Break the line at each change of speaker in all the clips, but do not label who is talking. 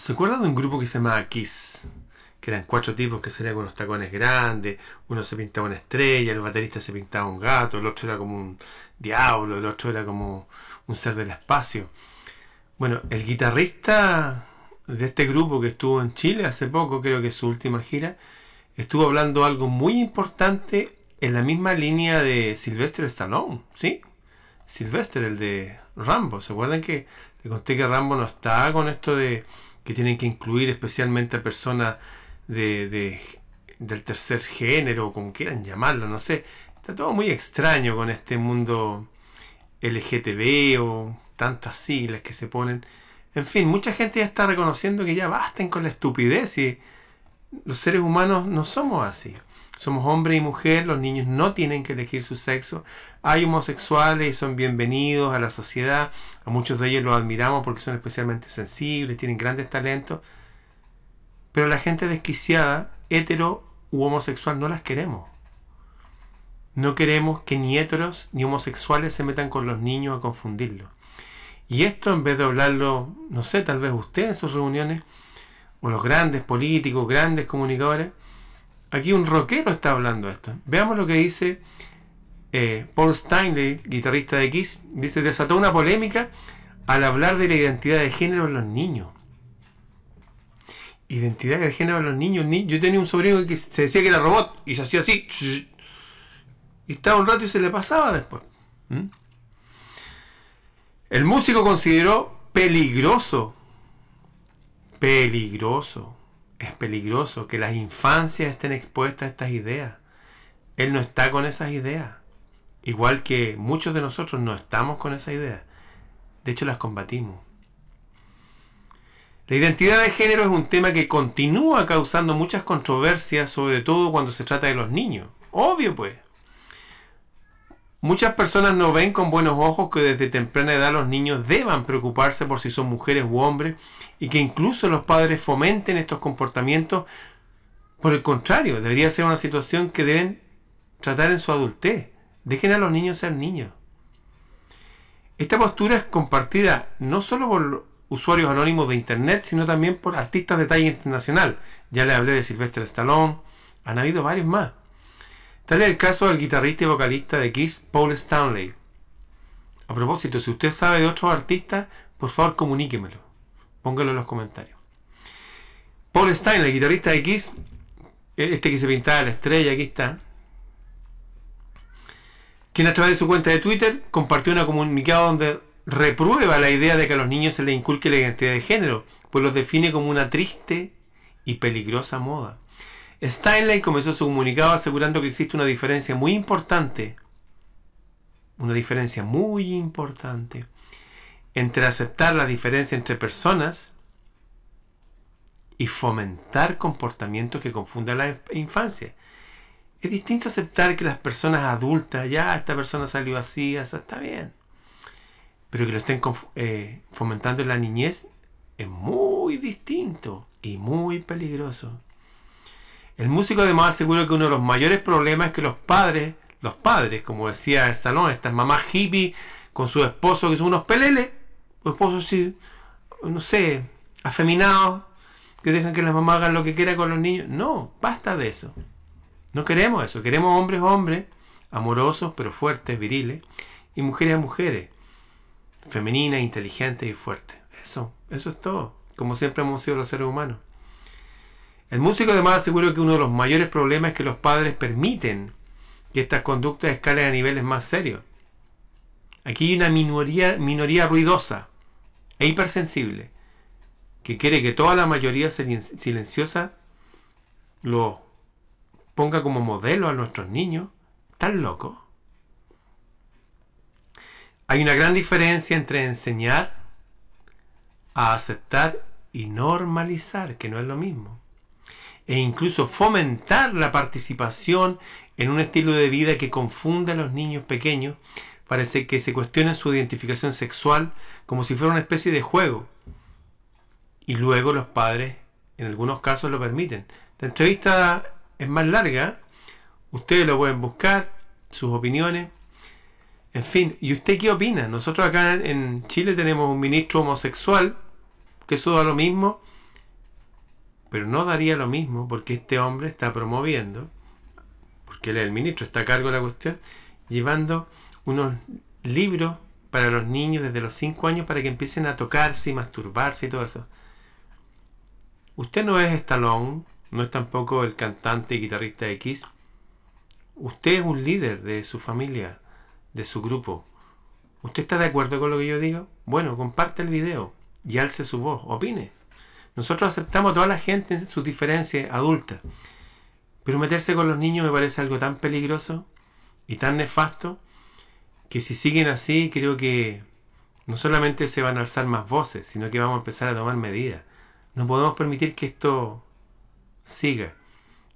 ¿Se acuerdan de un grupo que se llamaba Kiss? Que eran cuatro tipos que salían con unos tacones grandes, uno se pintaba una estrella, el baterista se pintaba un gato, el otro era como un diablo, el otro era como un ser del espacio. Bueno, el guitarrista de este grupo que estuvo en Chile hace poco, creo que es su última gira, estuvo hablando algo muy importante en la misma línea de Sylvester Stallone, ¿sí? Sylvester, el de Rambo. ¿Se acuerdan que le conté que Rambo no está con esto de que tienen que incluir especialmente a personas de, del tercer género, como quieran llamarlo, no sé. Está todo muy extraño con este mundo LGTB o tantas siglas que se ponen. En fin, mucha gente ya está reconociendo que ya basten con la estupidez y los seres humanos no somos así. Somos hombre y mujer, los niños no tienen que elegir su sexo. Hay homosexuales y son bienvenidos a la sociedad. A muchos de ellos los admiramos porque son especialmente sensibles, tienen grandes talentos. Pero la gente desquiciada, hetero u homosexual, no las queremos. No queremos que ni heteros ni homosexuales se metan con los niños a confundirlos. Y esto en vez de hablarlo, no sé, tal vez usted en sus reuniones, o los grandes políticos, grandes comunicadores, Aquí un rockero está hablando esto. Veamos lo que dice eh, Paul Stanley, guitarrista de Kiss. Dice, desató una polémica al hablar de la identidad de género en los niños. Identidad de género en los niños. Yo tenía un sobrino que se decía que era robot y se hacía así. Y estaba un rato y se le pasaba después. ¿Mm? El músico consideró peligroso. Peligroso es peligroso que las infancias estén expuestas a estas ideas. Él no está con esas ideas. Igual que muchos de nosotros no estamos con esas ideas. De hecho, las combatimos. La identidad de género es un tema que continúa causando muchas controversias, sobre todo cuando se trata de los niños. Obvio, pues. Muchas personas no ven con buenos ojos que desde temprana edad los niños deban preocuparse por si son mujeres u hombres y que incluso los padres fomenten estos comportamientos. Por el contrario, debería ser una situación que deben tratar en su adultez. Dejen a los niños ser niños. Esta postura es compartida no solo por usuarios anónimos de Internet, sino también por artistas de talla internacional. Ya le hablé de Sylvester Stallone, han habido varios más. Tal es el caso del guitarrista y vocalista de Kiss, Paul Stanley. A propósito, si usted sabe de otros artistas, por favor comuníquemelo. Póngalo en los comentarios. Paul Stanley, guitarrista de Kiss, este que se pintaba la estrella, aquí está. Quien a través de su cuenta de Twitter compartió una comunicado donde reprueba la idea de que a los niños se les inculque la identidad de género, pues los define como una triste y peligrosa moda. Steinlein comenzó su comunicado asegurando que existe una diferencia muy importante, una diferencia muy importante entre aceptar la diferencia entre personas y fomentar comportamientos que confundan la infancia. Es distinto aceptar que las personas adultas, ya esta persona salió así, está bien. Pero que lo estén eh, fomentando en la niñez es muy distinto y muy peligroso. El músico además aseguró que uno de los mayores problemas es que los padres, los padres, como decía el salón, estas mamás hippie con su esposo que son unos peleles, esposos sí, no sé, afeminados, que dejan que las mamás hagan lo que quieran con los niños. No, basta de eso. No queremos eso. Queremos hombres, hombres, amorosos, pero fuertes, viriles, y mujeres, mujeres, femeninas, inteligentes y fuertes. Eso, eso es todo. Como siempre hemos sido los seres humanos. El músico además aseguró que uno de los mayores problemas es que los padres permiten que estas conductas escalen a niveles más serios. Aquí hay una minoría, minoría ruidosa e hipersensible que quiere que toda la mayoría silenciosa lo ponga como modelo a nuestros niños. ¿Tan loco? Hay una gran diferencia entre enseñar a aceptar y normalizar, que no es lo mismo e incluso fomentar la participación en un estilo de vida que confunde a los niños pequeños, parece que se cuestionen su identificación sexual como si fuera una especie de juego. Y luego los padres, en algunos casos, lo permiten. La entrevista es más larga, ustedes lo pueden buscar, sus opiniones. En fin, ¿y usted qué opina? Nosotros acá en Chile tenemos un ministro homosexual, que eso da lo mismo, Pero no daría lo mismo porque este hombre está promoviendo, porque él es el ministro, está a cargo de la cuestión, llevando unos libros para los niños desde los 5 años para que empiecen a tocarse y masturbarse y todo eso. Usted no es Stallone, no es tampoco el cantante y guitarrista X. Usted es un líder de su familia, de su grupo. ¿Usted está de acuerdo con lo que yo digo? Bueno, comparte el video y alce su voz, opine. Nosotros aceptamos a toda la gente en sus diferencias adultas. Pero meterse con los niños me parece algo tan peligroso y tan nefasto que si siguen así creo que no solamente se van a alzar más voces, sino que vamos a empezar a tomar medidas. No podemos permitir que esto siga.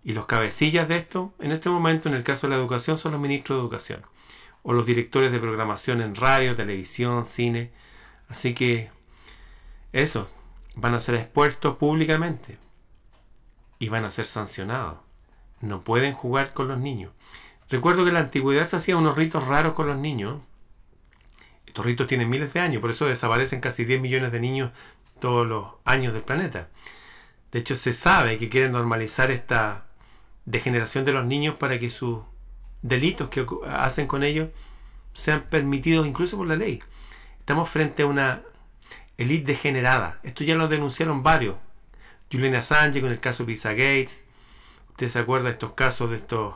Y los cabecillas de esto, en este momento, en el caso de la educación, son los ministros de educación. O los directores de programación en radio, televisión, cine. Así que eso, van a ser expuestos públicamente. Y van a ser sancionados. No pueden jugar con los niños. Recuerdo que en la antigüedad se hacían unos ritos raros con los niños. Estos ritos tienen miles de años, por eso desaparecen casi 10 millones de niños todos los años del planeta. De hecho, se sabe que quieren normalizar esta degeneración de los niños para que sus delitos que hacen con ellos sean permitidos incluso por la ley. Estamos frente a una élite degenerada. Esto ya lo denunciaron varios. Julian Assange con el caso Pizza Gates. Usted se acuerda de estos casos de estos,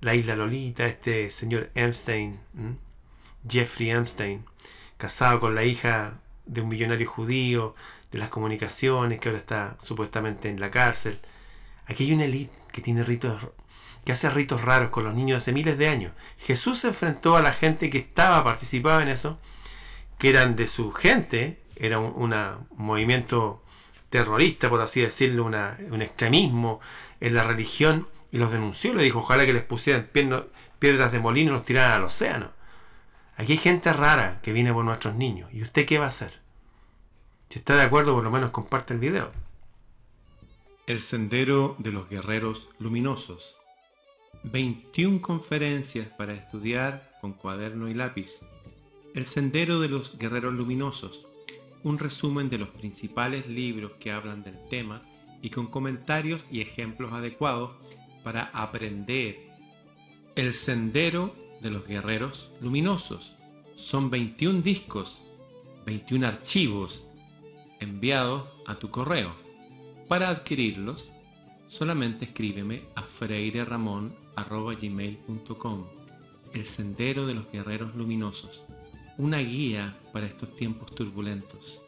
la isla Lolita, este señor Epstein, Jeffrey Epstein, casado con la hija de un millonario judío, de las comunicaciones, que ahora está supuestamente en la cárcel. Aquí hay una élite que tiene ritos, que hace ritos raros con los niños hace miles de años. Jesús se enfrentó a la gente que estaba, participaba en eso, que eran de su gente, era un movimiento terrorista, por así decirlo, un extremismo en la religión, y los denunció, le dijo, ojalá que les pusieran piedras de molino y los tiraran al océano. Aquí hay gente rara que viene por nuestros niños. ¿Y usted qué va a hacer? Si está de acuerdo, por lo menos comparte el video.
El Sendero de los Guerreros Luminosos. 21 conferencias para estudiar con cuaderno y lápiz. El Sendero de los Guerreros Luminosos. Un resumen de los principales libros que hablan del tema y con comentarios y ejemplos adecuados para aprender. El Sendero de los Guerreros Luminosos. Son 21 discos, 21 archivos enviados a tu correo. Para adquirirlos, solamente escríbeme a freireramon.gmail.com El Sendero de los Guerreros Luminosos, una guía para estos tiempos turbulentos.